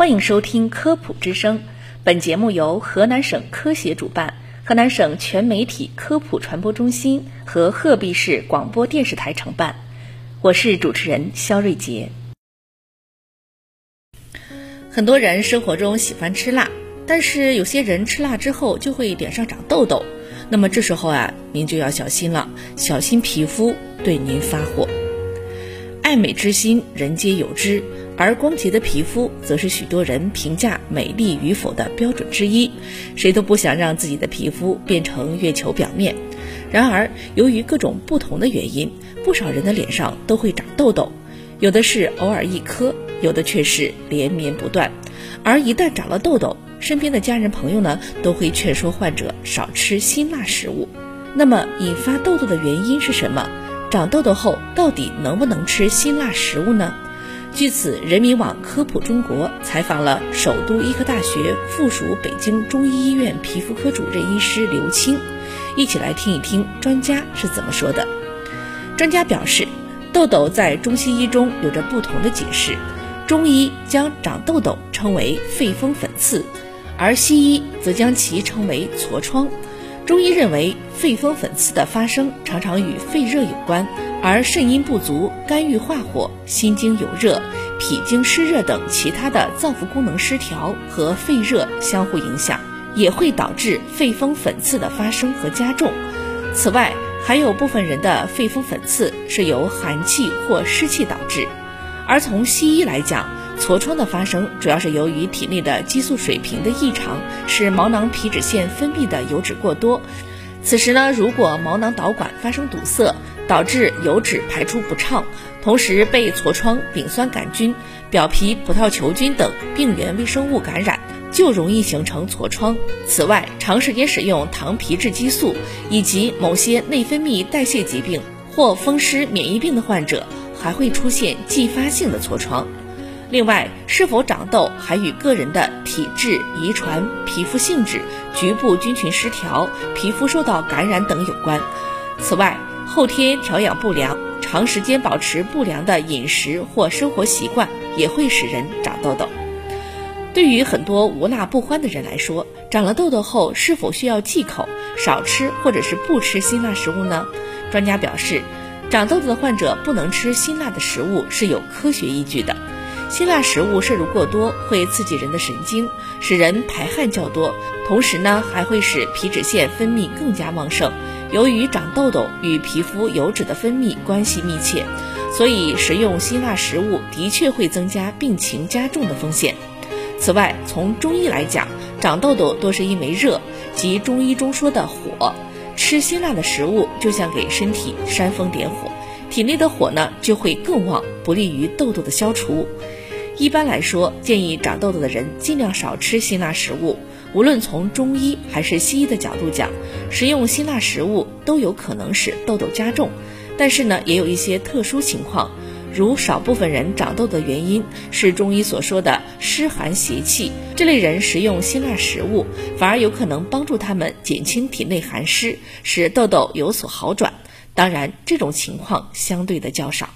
欢迎收听科普之声，本节目由河南省科协主办，河南省全媒体科普传播中心和鹤壁市广播电视台承办。我是主持人肖瑞杰。很多人生活中喜欢吃辣，但是有些人吃辣之后就会脸上长痘痘，那么这时候啊，您就要小心了，小心皮肤对您发火。爱美之心，人皆有之。而光洁的皮肤，则是许多人评价美丽与否的标准之一。谁都不想让自己的皮肤变成月球表面。然而，由于各种不同的原因，不少人的脸上都会长痘痘，有的是偶尔一颗，有的却是连绵不断。而一旦长了痘痘，身边的家人朋友呢，都会劝说患者少吃辛辣食物。那么，引发痘痘的原因是什么？长痘痘后，到底能不能吃辛辣食物呢？据此，人民网科普中国采访了首都医科大学附属北京中医医院皮肤科主任医师刘青，一起来听一听专家是怎么说的。专家表示，痘痘在中西医中有着不同的解释，中医将长痘痘称为肺风粉刺，而西医则将其称为痤疮。中医认为，肺风粉刺的发生常常与肺热有关。而肾阴不足、肝郁化火、心经有热、脾经湿热等其他的脏腑功能失调和肺热相互影响，也会导致肺风粉刺的发生和加重。此外，还有部分人的肺风粉刺是由寒气或湿气导致。而从西医来讲，痤疮的发生主要是由于体内的激素水平的异常，使毛囊皮脂腺分泌的油脂过多。此时呢，如果毛囊导管发生堵塞，导致油脂排出不畅，同时被痤疮丙酸杆菌、表皮葡萄球菌等病原微生物感染，就容易形成痤疮。此外，长时间使用糖皮质激素以及某些内分泌代谢疾病或风湿免疫病的患者，还会出现继发性的痤疮。另外，是否长痘还与个人的体质、遗传、皮肤性质、局部菌群失调、皮肤受到感染等有关。此外，后天调养不良、长时间保持不良的饮食或生活习惯，也会使人长痘痘。对于很多无辣不欢的人来说，长了痘痘后是否需要忌口、少吃或者是不吃辛辣食物呢？专家表示，长痘痘的患者不能吃辛辣的食物是有科学依据的。辛辣食物摄入过多会刺激人的神经，使人排汗较多，同时呢还会使皮脂腺分泌更加旺盛。由于长痘痘与皮肤油脂的分泌关系密切，所以食用辛辣食物的确会增加病情加重的风险。此外，从中医来讲，长痘痘多是因为热，即中医中说的火。吃辛辣的食物就像给身体煽风点火，体内的火呢就会更旺，不利于痘痘的消除。一般来说，建议长痘痘的人尽量少吃辛辣食物。无论从中医还是西医的角度讲，食用辛辣食物都有可能使痘痘加重。但是呢，也有一些特殊情况，如少部分人长痘的原因是中医所说的湿寒邪气，这类人食用辛辣食物反而有可能帮助他们减轻体内寒湿，使痘痘有所好转。当然，这种情况相对的较少。